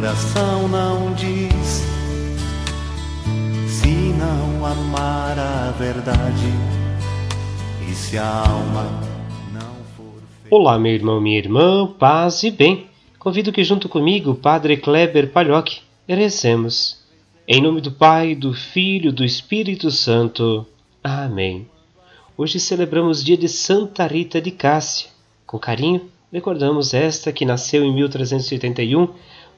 coração não diz se não amar a verdade e se a alma não for Olá, meu irmão, minha irmã, paz e bem. Convido que junto comigo, Padre Kleber Palhoque, recemos. Em nome do Pai, do Filho, do Espírito Santo. Amém. Hoje celebramos o dia de Santa Rita de Cássia. Com carinho, recordamos esta que nasceu em 1381,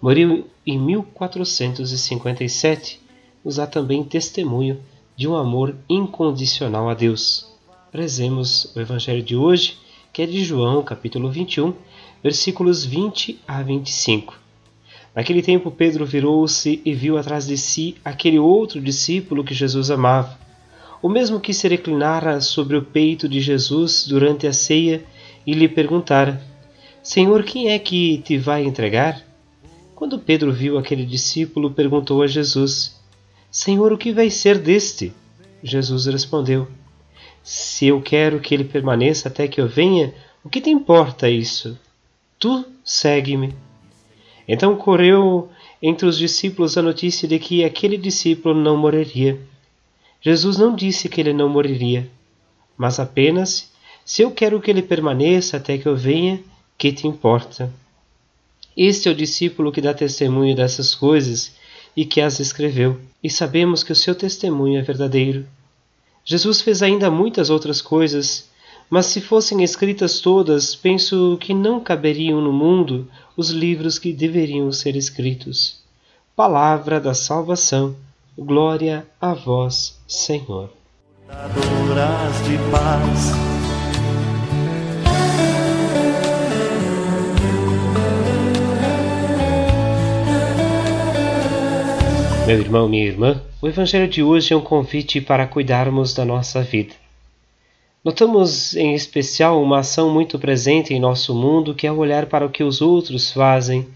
morreu em 1457. Nos dá também testemunho de um amor incondicional a Deus. Rezemos o Evangelho de hoje, que é de João, capítulo 21, versículos 20 a 25. Naquele tempo, Pedro virou-se e viu atrás de si aquele outro discípulo que Jesus amava, o mesmo que se reclinara sobre o peito de Jesus durante a ceia e lhe perguntara: Senhor, quem é que te vai entregar? Quando Pedro viu aquele discípulo, perguntou a Jesus: Senhor, o que vai ser deste? Jesus respondeu: Se eu quero que ele permaneça até que eu venha, o que te importa isso? Tu segue-me. Então correu entre os discípulos a notícia de que aquele discípulo não morreria. Jesus não disse que ele não morreria, mas apenas: Se eu quero que ele permaneça até que eu venha, que te importa? Este é o discípulo que dá testemunho dessas coisas e que as escreveu, e sabemos que o seu testemunho é verdadeiro. Jesus fez ainda muitas outras coisas, mas se fossem escritas todas, penso que não caberiam no mundo os livros que deveriam ser escritos. Palavra da salvação. Glória a vós, Senhor. Adoras de paz. Meu irmão, minha irmã, o Evangelho de hoje é um convite para cuidarmos da nossa vida. Notamos em especial uma ação muito presente em nosso mundo que é olhar para o que os outros fazem,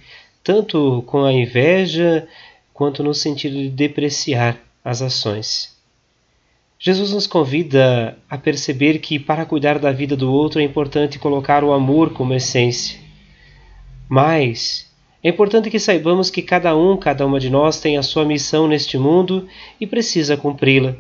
tanto com a inveja quanto no sentido de depreciar as ações. Jesus nos convida a perceber que para cuidar da vida do outro é importante colocar o amor como essência. Mas é importante que saibamos que cada um, cada uma de nós tem a sua missão neste mundo e precisa cumpri-la.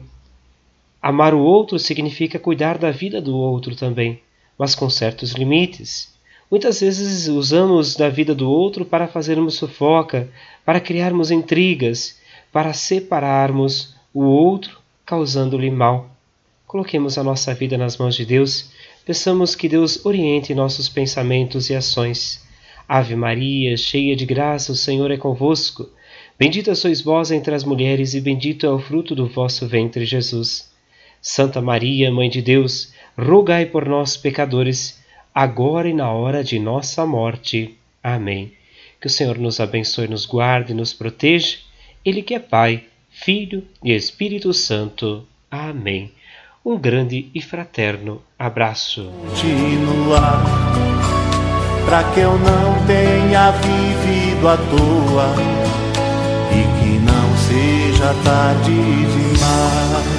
Amar o outro significa cuidar da vida do outro também, mas com certos limites. Muitas vezes usamos da vida do outro para fazermos fofoca, para criarmos intrigas, para separarmos o outro, causando-lhe mal. Coloquemos a nossa vida nas mãos de Deus, peçamos que Deus oriente nossos pensamentos e ações. Ave Maria, cheia de graça, o Senhor é convosco. Bendita sois vós entre as mulheres, e bendito é o fruto do vosso ventre, Jesus. Santa Maria, Mãe de Deus, rogai por nós, pecadores, agora e na hora de nossa morte. Amém. Que o Senhor nos abençoe, nos guarde e nos proteja. Ele que é Pai, Filho e Espírito Santo. Amém. Um grande e fraterno abraço. Continuar, para que eu não tenha vivido à toa e que não seja tarde demais.